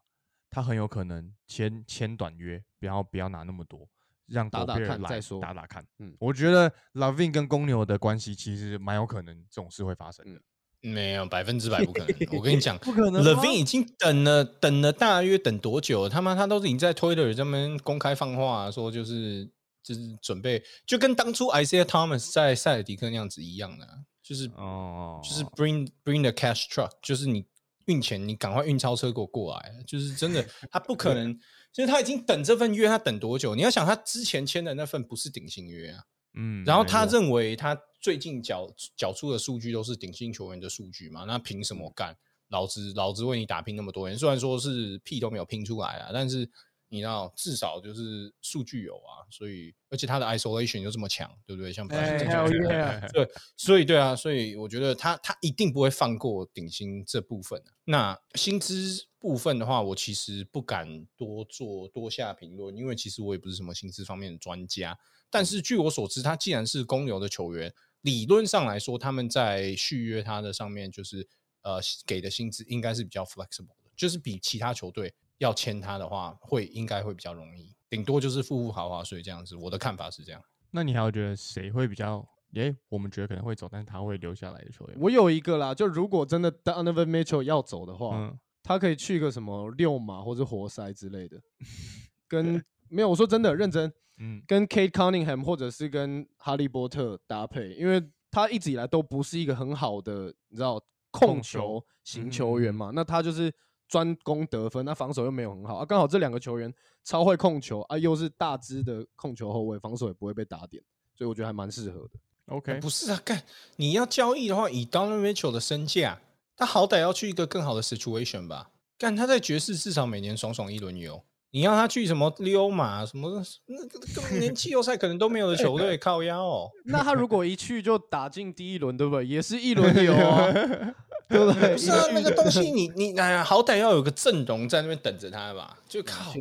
他很有可能签签短约，不要不要拿那么多，让打打看再说打打看。嗯嗯，我觉得 Lavin 跟公牛的关系其实蛮有可能这种事会发生的。没有百分之百不可能，我跟你讲，不可能 Levin 已经等了等了大约等多久？他妈他都已经在 Twitter 上面公开放话说，就是就是准备，就跟当初 Isaiah Thomas 在塞尔迪克那样子一样的啊，就是哦，就是 bring bring the cash truck，就是你运钱，你赶快运钞车给我过来，就是真的，他不可能，就是他已经等这份约，他等多久？你要想，他之前签的那份不是顶薪约啊，嗯，然后他认为他最近缴缴出的数据都是顶薪球员的数据嘛，那凭什么干？老子老子为你打拼那么多年，虽然说是屁都没有拼出来啊，但是你知道至少就是数据有啊，所以而且他的 isolation 又这么强，对不对？像 对，所以对啊，所以我觉得他他一定不会放过顶薪这部分、啊。那薪资部分的话，我其实不敢多做多下评论，因为其实我也不是什么薪资方面的专家。但是据我所知，他既然是公牛的球员，理论上来说，他们在续约他的上面，就是呃给的薪资应该是比较 flexible 的，就是比其他球队要签他的话，会应该会比较容易，顶多就是付付豪华税这样子。我的看法是这样。那你还有觉得谁会比较诶，我们觉得可能会走，但是他会留下来的球员。我有一个啦，就如果真的 Donovan Mitchell 要走的话，嗯，他可以去个什么六马或者活塞之类的，跟没有我说真的认真，嗯跟 Kate Cunningham 或者是跟哈利波特搭配，因为他一直以来都不是一个很好的你知道控控球球型球员嗯嘛，那他就是专攻得分，那防守又没有很好啊，刚好这两个球员超会控球啊，又是大只的控球后卫，防守也不会被打点，所以我觉得还蛮适合的。，OK，不是啊，干你要交易的话，以 Donovan Mitchell 的身价，他好歹要去一个更好的 situation 吧。干他在爵士至少每年爽爽一轮游，你让他去什么溜马什么那个根本连季后赛可能都没有的球队 靠腰哦。那他如果一去就打进第一轮，对不对？也是一轮游啊，对不对？不是啊，那个东西你你哎呀，好歹要有个阵容在那边等着他吧。就靠，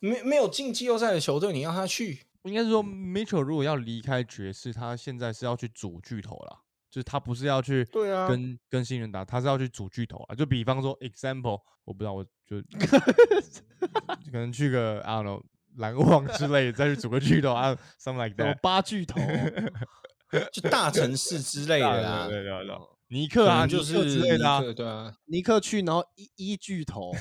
没没有进季后赛的球队，你让他去，应该是说 Mitchell 如果要离开爵士，他现在是要去组巨头啦，就是他不是要去对啊跟跟新人打，他是要去组巨头啊。就比方说，example，我不知道，我就 可能去个 I don't know 篮网之类的，再去组个巨头啊，something like that。八巨头，就大城市之类的啦。对对对尼克啊，就是之类的对啊，尼克去，然后一一巨头，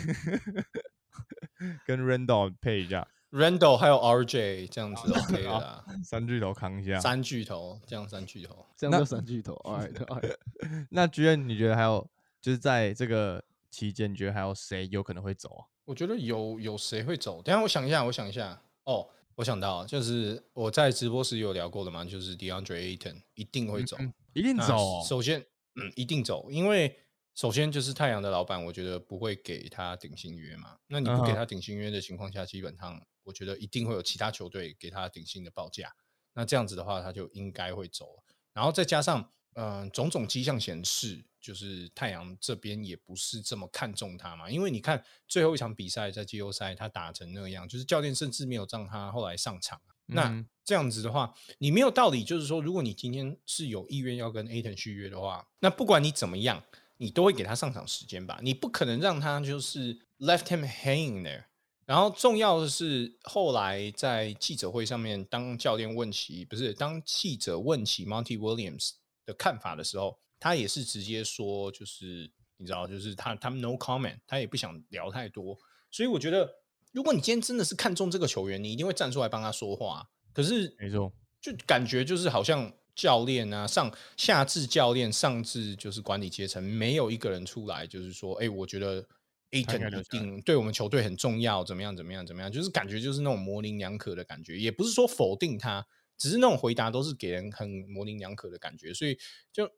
跟 Randall 配一下，Randall 还有 RJ 这样子 OK 的啦，三巨头扛一下。三巨头这样三巨头。这样就三巨头。All right, all right 那居然你觉得还有就是在这个期间，你觉得还有谁有可能会走啊？我觉得有有谁会走？等一下我想一下，我想一下。哦，我想到就是我在直播时有聊过的嘛，就是 DeAndre Ayton 一定会走，一定走哦、首先，嗯，一定走，因为首先就是太阳的老板，我觉得不会给他顶薪约嘛。那你不给他顶薪约的情况下，基本上我觉得一定会有其他球队给他顶薪的报价。那这样子的话，他就应该会走了。然后再加上，嗯、种种迹象显示，就是太阳这边也不是这么看重他嘛。因为你看最后一场比赛在季后赛，他打成那样，就是教练甚至没有让他后来上场。那嗯这样子的话，你没有道理，就是说，如果你今天是有意愿要跟 Aton 续约的话，那不管你怎么样，你都会给他上场时间吧？你不可能让他就是 left him hanging there。然后重要的是，后来在记者会上面，当教练问起，不是当记者问起 Monty Williams 的看法的时候，他也是直接说，就是你知道，就是他他们 no comment，他也不想聊太多。所以我觉得，如果你今天真的是看中这个球员，你一定会站出来帮他说话。可是没错，就感觉就是好像教练啊，上下至教练，上至就是管理阶层，没有一个人出来就是说，哎、我觉得 Aton 一留下来定对我们球队很重要，怎么样怎么样怎么样，就是感觉就是那种模棱两可的感觉，也不是说否定他，只是那种回答都是给人很模棱两可的感觉，所以就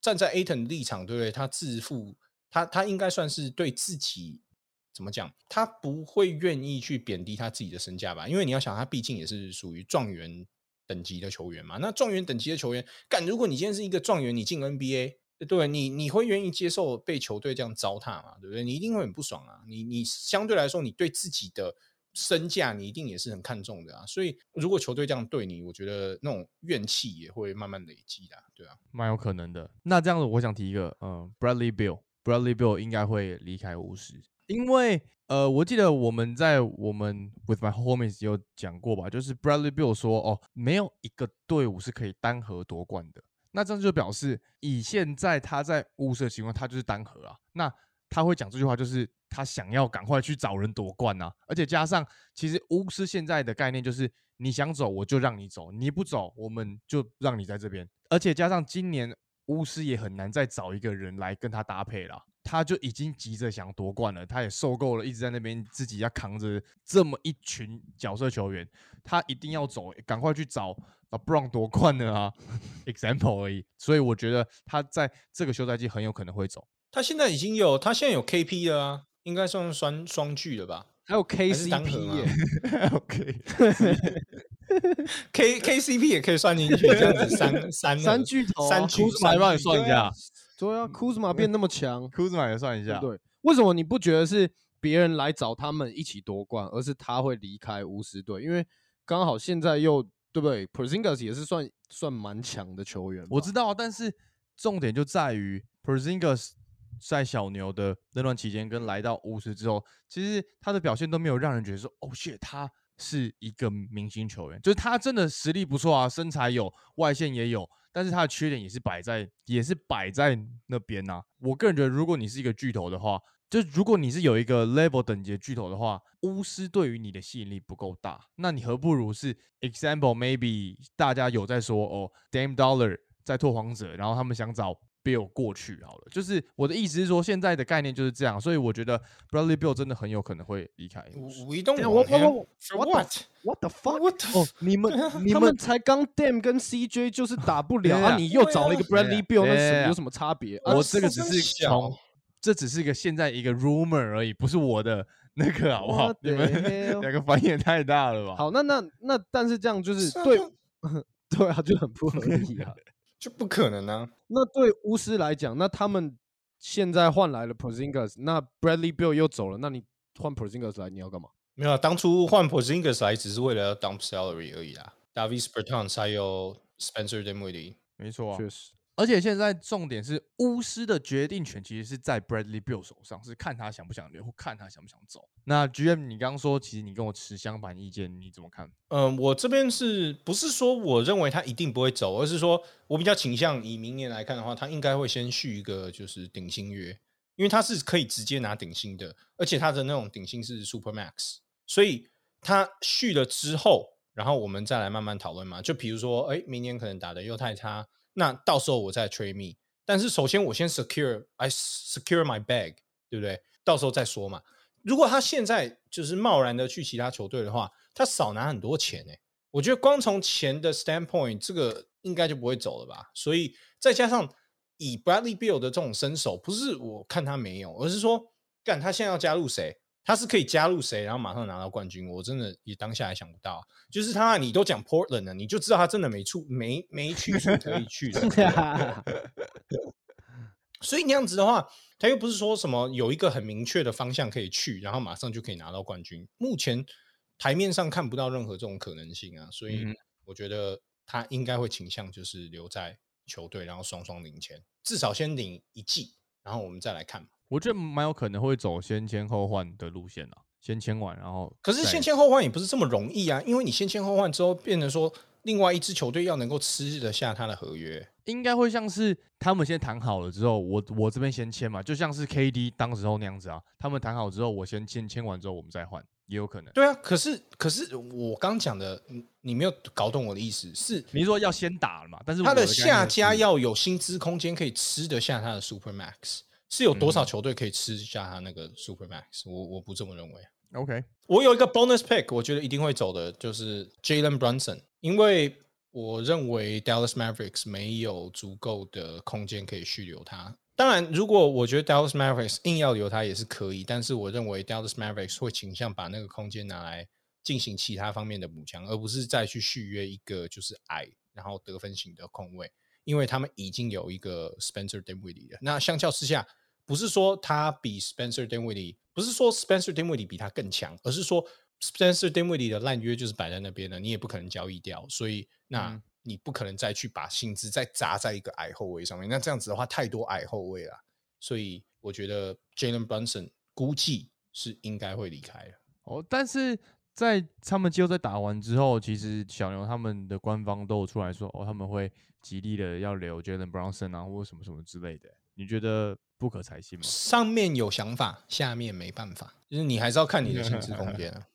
站在 Aton 立场，对不对？他自负，他他应该算是对自己怎么讲？他不会愿意去贬低他自己的身价吧？因为你要想，他毕竟也是属于状元等级的球员嘛。那状元等级的球员，干，如果你今天是一个状元，你进 NBA，对你你会愿意接受被球队这样糟蹋嘛？对不对？你一定会很不爽啊！你你相对来说，你对自己的身价，你一定也是很看重的啊。所以，如果球队这样对你，我觉得那种怨气也会慢慢累积的、对啊。蛮有可能的。那这样子，我想提一个，嗯，Bradley Bill，Bradley Bill 应该会离开巫师，因为呃，我记得我们在我们 With My Homies 有讲过吧，就是 Bradley Bill 说，哦，没有一个队伍是可以单核夺冠的。那这样就表示，以现在他在巫师的情况，他就是单核啊。那他会讲这句话，就是他想要赶快去找人夺冠啊。而且加上，其实巫师现在的概念就是，你想走我就让你走，你不走我们就让你在这边。而且加上今年巫师也很难再找一个人来跟他搭配了，他就已经急着想夺冠了，他也受够了一直在那边自己要扛着这么一群角色球员，他一定要走，赶快去找啊 Brown 夺冠了啊，example 而已。所以我觉得他在这个休赛季很有可能会走。他现在已经有，他现在有 KP 了啊，应该算双双巨了吧还有是单核 KCP 吗耶，OK，？K KCP 也可以算进去，这样子三三三巨头啊，三巨库兹马帮你算一下，对啊，库兹马变那么强，库兹马也算一下，对？为什么你不觉得是别人来找他们一起夺冠，而是他会离开巫师队？因为刚好现在又对不对 p e r z i n g a s 也是算算蛮强的球员，我知道，但是重点就在于 Porzingis 在小牛的那段期间跟来到巫师之后，其实他的表现都没有让人觉得说，哦，shit，他是一个明星球员，就是他真的实力不错啊，身材有，外线也有，但是它的缺点也是摆在也是摆在那边呐、我个人觉得，如果你是一个巨头的话，就如果你是有一个 level 等级的巨头的话，巫师对于你的吸引力不够大，那你何不如是 example maybe 大家有在说哦，Dame Dollar 在拓荒者，然后他们想找 Bill 过去好了，就是我的意思是说，现在的概念就是这样，所以我觉得 Bradley Bill 真的很有可能会离开我 want him 我我 for what what? The fuck？What 哦，你们你们才刚 Dam 跟 CJ 就是打不了对啊啊，你又找了一个 Bradley Bill，那什么有什么差别？啊我这个只是小从，这只是一个现在一个 rumor 而已，不是我的那个好不好你们两个反应也太大了吧？好，那那那，但是这样就是对 对啊，就很不合理啊。就不可能啊！那对巫师来讲，那他们现在换来了 Porzingis，那 Bradley Bill 又走了，那你换 Porzingis 来，你要干嘛？没有啊，当初换 Porzingis 来只是为了要 dump salary 而已啊。Davis Bertans 还有 Spencer Dinwiddie，没错啊，确实，而且现在重点是巫师的决定权其实是在 Bradley Bill 手上，是看他想不想留，或看他想不想走。那 GM，你刚刚说其实你跟我持相反意见，你怎么看？嗯，我这边是不是说我认为他一定不会走，而是说我比较倾向以明年来看的话，他应该会先续一个就是顶薪约，因为他是可以直接拿顶薪的，而且他的那种顶薪是 Super Max，所以他续了之后，然后我们再来慢慢讨论嘛。就比如说，哎，明年可能打的又太差，那到时候我再 trade me，但是首先我先 secure I secure my bag，对不对？到时候再说嘛。如果他现在就是贸然的去其他球队的话，他少拿很多钱哎、我觉得光从钱的 standpoint，这个应该就不会走了吧。所以再加上以 Bradley Beal 的这种身手，不是我看他没有，而是说干他现在要加入谁，他是可以加入谁，然后马上拿到冠军。我真的也当下也想不到啊，就是他你都讲 Portland 了，你就知道他真的没处没没去处可以去的。所以那样子的话，他又不是说什么有一个很明确的方向可以去，然后马上就可以拿到冠军。目前台面上看不到任何这种可能性啊，所以我觉得他应该会倾向就是留在球队，然后双双领钱，至少先领一季，然后我们再来看嘛。我觉得蛮有可能会走先签后换的路线啊，先签完，然后可是先签后换也不是这么容易啊，因为你先签后换之后，变成说另外一支球队要能够吃得下他的合约。应该会像是他们先谈好了之后，我我这边先签嘛，就像是 KD 当时候那样子啊，他们谈好之后，我先签，签完之后我们再换，也有可能。对啊，可是可是我刚讲的，你你没有搞懂我的意思，是你是说要先打了嘛？但是他的下家要有薪资空间，可以吃得下他的 Super Max，是有多少嗯球队可以吃下他那个 Super Max？我我不这么认为。OK，我有一个 bonus pick，我觉得一定会走的，就是 Jalen Brunson，因为我认为 Dallas Mavericks 没有足够的空间可以续留他。当然，如果我觉得 Dallas Mavericks 硬要留他也是可以，但是我认为 Dallas Mavericks 会倾向把那个空间拿来进行其他方面的补强，而不是再去续约一个就是矮然后得分型的控卫，因为他们已经有一个 Spencer Dinwiddie 了。那相较之下，不是说他比 Spencer Dinwiddie，不是说 Spencer Dinwiddie 比他更强，而是说 Spencer Dinwiddie 的烂约就是摆在那边的，你也不可能交易掉，所以那嗯你不可能再去把薪资再砸在一个矮后卫上面。那这样子的话，太多矮后卫了，所以我觉得 Jalen Brunson 估计是应该会离开了。哦，但是在他们季后赛打完之后，其实小牛他们的官方都有出来说，哦，他们会极力的要留 Jalen Brunson 啊，或者什么什么之类的。你觉得不可采信吗？上面有想法，下面没办法，就是你还是要看你的薪资空间啊。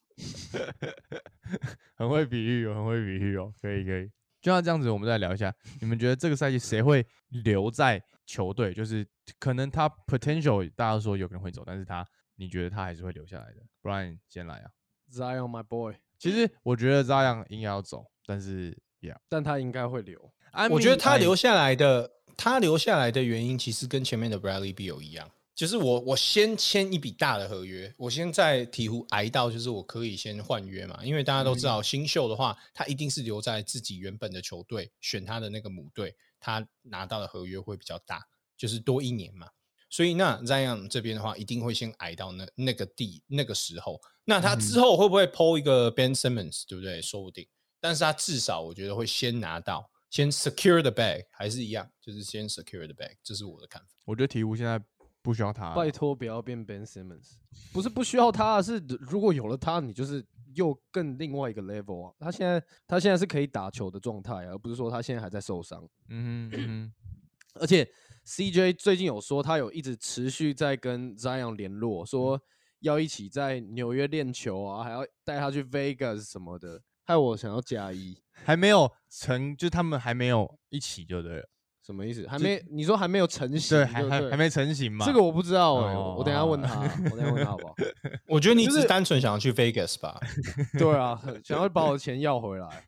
很会比喻哦，很会比喻哦，可以可以。就像这样子，我们再聊一下，你们觉得这个赛季谁会留在球队？就是可能他 potential 大家说有可能会走，但是他你觉得他还是会留下来的？不然先来啊。Zion my boy，其实我觉得 Zion 应该要走，但是 yeah，但他应该会留。I 我觉得他留下来的，他留下来的原因其实跟前面的 Bradley Beal 一样，就是我我先签一笔大的合约，我先在鹈鹕挨到，就是我可以先换约嘛，因为大家都知道新秀的话，他一定是留在自己原本的球队，选他的那个母队，他拿到的合约会比较大，就是多一年嘛。所以那 Zion 这边的话，一定会先挨到那那个地那个时候。那他之后会不会 PO 一个 Ben Simmons，对不对？说不定。但是他至少我觉得会先拿到，先 secure the bag，还是一样，就是先 secure the bag，这是我的看法。我觉得鹈鹕现在不需要他，拜托不要变 Ben Simmons，不是不需要他，是如果有了他，你就是又更另外一个 level 啊。他现在他现在是可以打球的状态啊，而不是说他现在还在受伤。嗯哼嗯哼，而且 CJ 最近有说，他有一直持续在跟 Zion 联络，说要一起在纽约练球啊，还要带他去 Vegas 什么的，害我想要加一。还没有成，就他们还没有一起，就对了。什么意思？还没？你说还没有成型？对，还还还没成型嘛？这个我不知道哎、哦我等一下问他，我等一下问他好不好？我觉得你只是是单纯想要去 Vegas 吧？对啊，想要把我的钱要回来。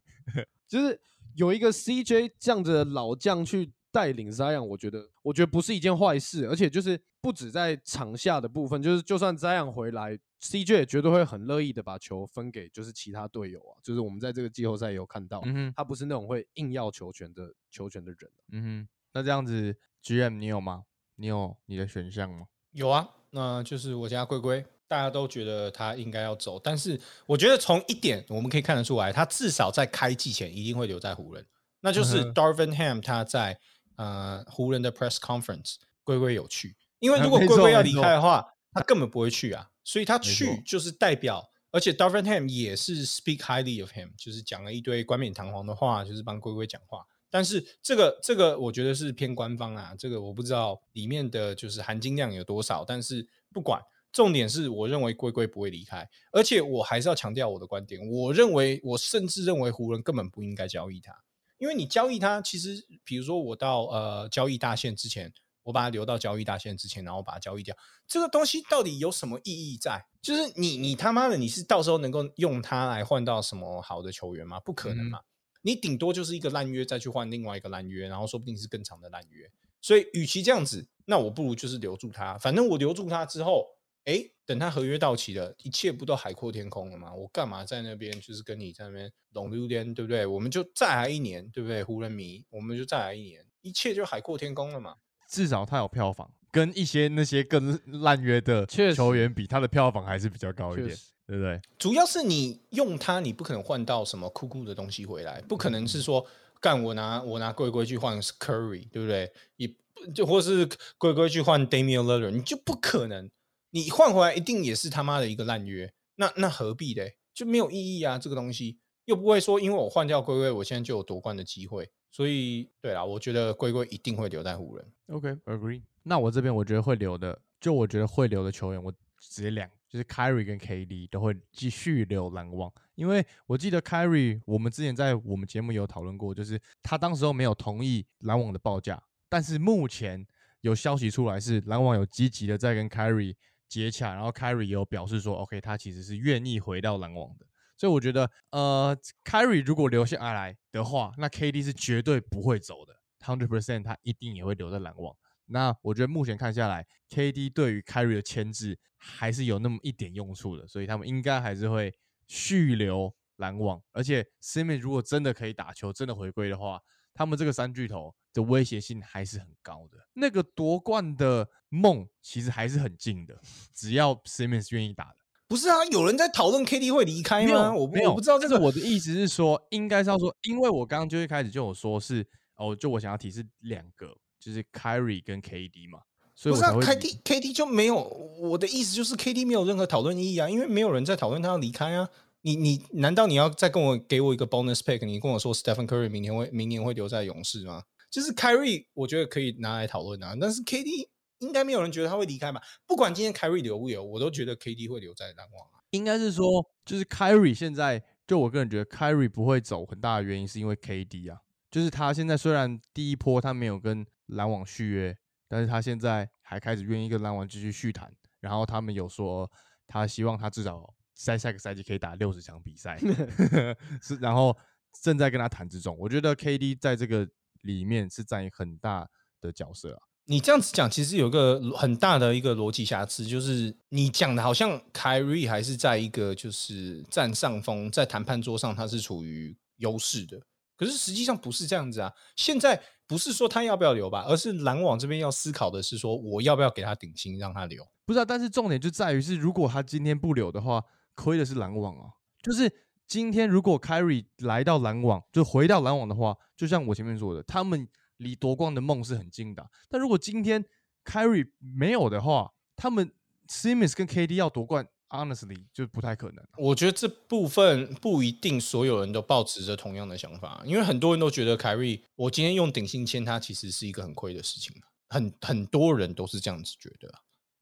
就是有一个 CJ 这样子的老将去带领 Zion，我觉得我觉得不是一件坏事，而且就是不止在场下的部分，就是就算 Zion 回来，CJ 也绝对会很乐意的把球分给就是其他队友啊。就是我们在这个季后赛也有看到，嗯哼他不是那种会硬要球权的球权的人啊、嗯哼，那这样子，GM 你有吗？你有你的选项吗？有啊，那就是我家龟龟，大家都觉得他应该要走，但是我觉得从一点我们可以看得出来，他至少在开季前一定会留在湖人，那就是 Darvin Ham 他在呃湖人的 press conference，龟龟有去，因为 啊如果龟龟要离开的话，他根本不会去啊，所以他去就是代表。而且 Darvin Ham 也是 speak highly of him，就是讲了一堆冠冕堂皇的话，就是帮龟龟讲话。但是这个这个我觉得是偏官方啊，这个我不知道里面的就是含金量有多少，但是不管，重点是我认为龟龟不会离开，而且我还是要强调我的观点，我认为我甚至认为湖人根本不应该交易他，因为你交易它，其实比如说我到呃交易大限之前，我把它留到交易大限之前，然后把它交易掉，这个东西到底有什么意义在？就是你你他妈的你是到时候能够用它来换到什么好的球员吗？不可能嘛！你顶多就是一个烂约，再去换另外一个烂约，然后说不定是更长的烂约。所以，与其这样子，那我不如就是留住他。反正我留住他之后，哎，等他合约到期了，一切不都海阔天空了吗？我干嘛在那边就是跟你在那边拢溜颠，对不对？我们就再来一年，对不对？湖人迷，我们就再来一年，一切就海阔天空了嘛。至少他有票房，跟一些那些更烂约的球员比，他的票房还是比较高一点，对不对？主要是你用他，你不可能换到什么酷酷的东西回来，不可能是说干我拿我拿龟龟去换 Curry，对不对？也就或是龟龟去换 Damian Lillard，你就不可能，你换回来一定也是他妈的一个烂约，那那何必嘞？就没有意义啊，这个东西又不会说因为我换掉龟龟，我现在就有夺冠的机会。所以，对啦，我觉得龟龟一定会留在湖人。OK，agree、那我这边我觉得会留的，就我觉得会留的球员，我直接两，就是 Kyrie 跟 KD 都会继续留篮网，因为我记得 Kyrie 我们之前在我们节目有讨论过，就是他当时候没有同意篮网的报价，但是目前有消息出来是篮网有积极的在跟 Kyrie 接洽，然后 Kyrie 也有表示说，OK，他其实是愿意回到篮网的。所以我觉得，呃，Kyrie 如果留下来的话，那 KD 是绝对不会走的，hundred percent，他一定也会留在篮网。那我觉得目前看下来，KD 对于 Kyrie 的牵制还是有那么一点用处的，所以他们应该还是会续留篮网。而且 Simmons 如果真的可以打球，真的回归的话，他们这个三巨头的威胁性还是很高的。那个夺冠的梦其实还是很近的，只要 Simmons 愿意打的。不是啊，有人在讨论 KD 会离开吗？我，没有，我不知道这个我的意思是说，应该是要说，因为我刚刚就一开始就有说是哦，就我想要提示两个，就是 Kyrie 跟 KD 嘛，所以不是啊我才会提，KD KD 就没有，我的意思就是 KD 没有任何讨论意义啊，因为没有人在讨论他要离开啊。你你难道你要再跟我给我一个 bonus pick？你跟我说 Stephen Curry 明年会明年会留在勇士吗？就是 Kyrie，我觉得可以拿来讨论啊，但是 KD 应该没有人觉得他会离开吧？不管今天 Kyrie 留不留，我都觉得 KD 会留在篮网啊。应该是说，就是 Kyrie 现在，就我个人觉得 Kyrie 不会走，很大的原因是因为 KD 啊，就是他现在虽然第一波他没有跟篮网续约，但是他现在还开始愿意跟篮网继续续谈，然后他们有说他希望他至少在下个赛季可以打六十场比赛，是然后正在跟他谈之中。我觉得 KD 在这个里面是占很大的角色啊。你这样子讲，其实有个很大的一个逻辑瑕疵，就是你讲的好像 Kyrie 还是在一个就是占上风，在谈判桌上他是处于优势的，可是实际上不是这样子啊。现在不是说他要不要留吧，而是篮网这边要思考的是说，我要不要给他顶薪让他留。不是啊，但是重点就在于是，如果他今天不留的话，亏的是篮网啊。就是今天如果 k y r i 来到篮网，就回到篮网的话，就像我前面说的，他们离夺冠的梦是很近的。但如果今天 k y r i 没有的话，他们 Simmons 跟 KD 要夺冠 honestly 就不太可能。我觉得这部分不一定所有人都抱持着同样的想法，因为很多人都觉得凯瑞，我今天用顶薪签他，其实是一个很亏的事情。很很多人都是这样子觉得，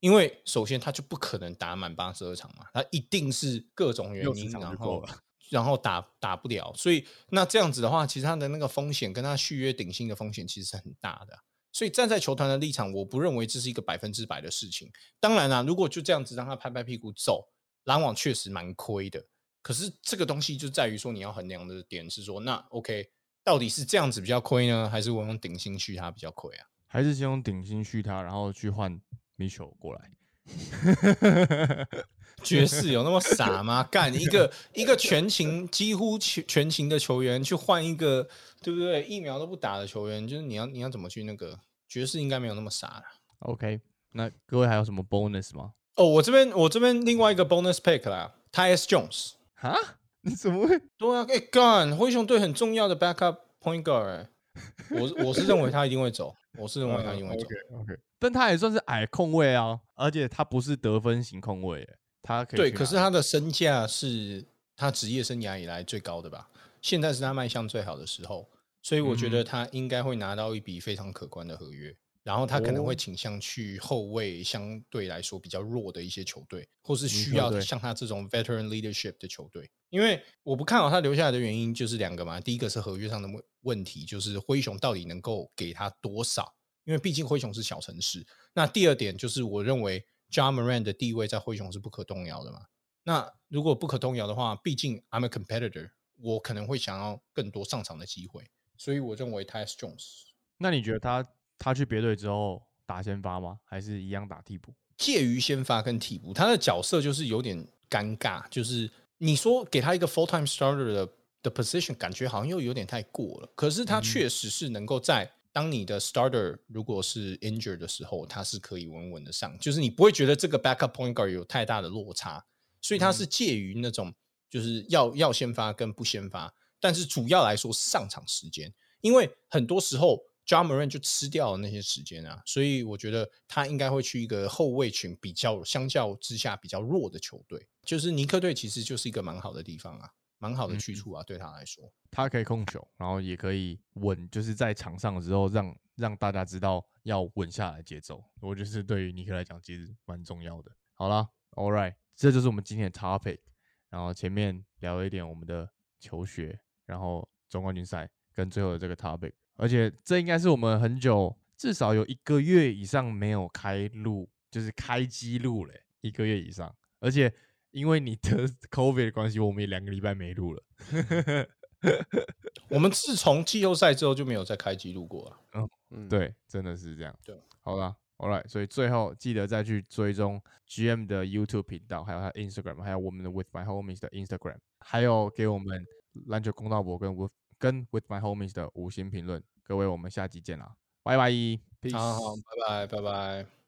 因为首先他就不可能打满八十二场嘛，他一定是各种原因，60场就然后然后打打不了，所以那这样子的话，其实他的那个风险跟他续约顶薪的风险其实是很大的啊。所以站在球团的立场，我不认为这是一个百分之百的事情。当然啦、如果就这样子让他拍拍屁股走，篮网确实蛮亏的。可是这个东西就在于说，你要衡量的点是说，那 OK，到底是这样子比较亏呢，还是我用顶薪续他比较亏啊？还是先用顶薪续他，然后去换 Mitchell 过来。爵士 有那么傻吗？干一个一个全勤几乎全全勤的球员去换一个，对不对？疫苗都不打的球员，就是你要你要怎么去那个？爵士应该没有那么傻了。OK，那各位还有什么 bonus 吗？哦，我这边我这边另外一个 bonus pick 啦 t y s Jones。哈？你怎么会？对啊，哎、干灰熊队很重要的 backup point guard，、欸、我我是认为他一定会走，我是认为他一定会走。OK，但他也算是矮控位啊，而且他不是得分型控位，他可以对，可是他的身价是他职业生涯以来最高的吧？现在是他卖相最好的时候，所以我觉得嗯他应该会拿到一笔非常可观的合约。然后他可能会哦倾向去后卫相对来说比较弱的一些球队，或是嗯需要像他这种 veteran leadership 的球队。因为我不看好他留下来的原因就是两个嘛，第一个是合约上的问问题，就是灰熊到底能够给他多少？因为毕竟灰熊是小城市。那第二点就是我认为 John Moran 的地位在灰熊是不可动摇的嘛。那如果不可动摇的话，毕竟 I'm a competitor，我可能会想要更多上场的机会，所以我认为 Tyus Jones 那你觉得他他去别队之后打先发吗？还是一样打替补？介于先发跟替补，他的角色就是有点尴尬，就是你说给他一个 full time starter 的的 position，感觉好像又有点太过了。可是他确实是能够在当你的 starter 如果是 injured 的时候，他是可以稳稳的上，就是你不会觉得这个 backup point guard 有太大的落差，所以他是介于那种就是要要先发跟不先发，但是主要来说是上场时间，因为很多时候 John Moran 就吃掉了那些时间啊，所以我觉得他应该会去一个后卫群比较相较之下比较弱的球队，就是尼克队其实就是一个蛮好的地方啊，蛮好的去处啊，对他来说。他可以控球，然后也可以稳，就是在场上的时候让让大家知道要稳下来节奏。我觉得是对于尼克来讲其实蛮重要的。好啦，All right，这就是我们今天的 topic。然后前面聊了一点我们的球学，然后总冠军赛跟最后的这个 topic，而且这应该是我们很久至少有一个月以上没有开录，就是开机录嘞，一个月以上。而且因为你的 COVID 的关系，我们也两个礼拜没录了。我们自从季后赛之后就没有再开机录过了。嗯，对，真的是这样。对，好了，All right，所以最后记得再去追踪 GM 的 YouTube 频道，还有他的 Instagram，还有我们的 With My Homies 的 Instagram，还有给我们篮球公道博跟 With 跟 With My Homies 的五星评论。各位，我们下集见啦，拜拜。好好，拜拜，拜拜。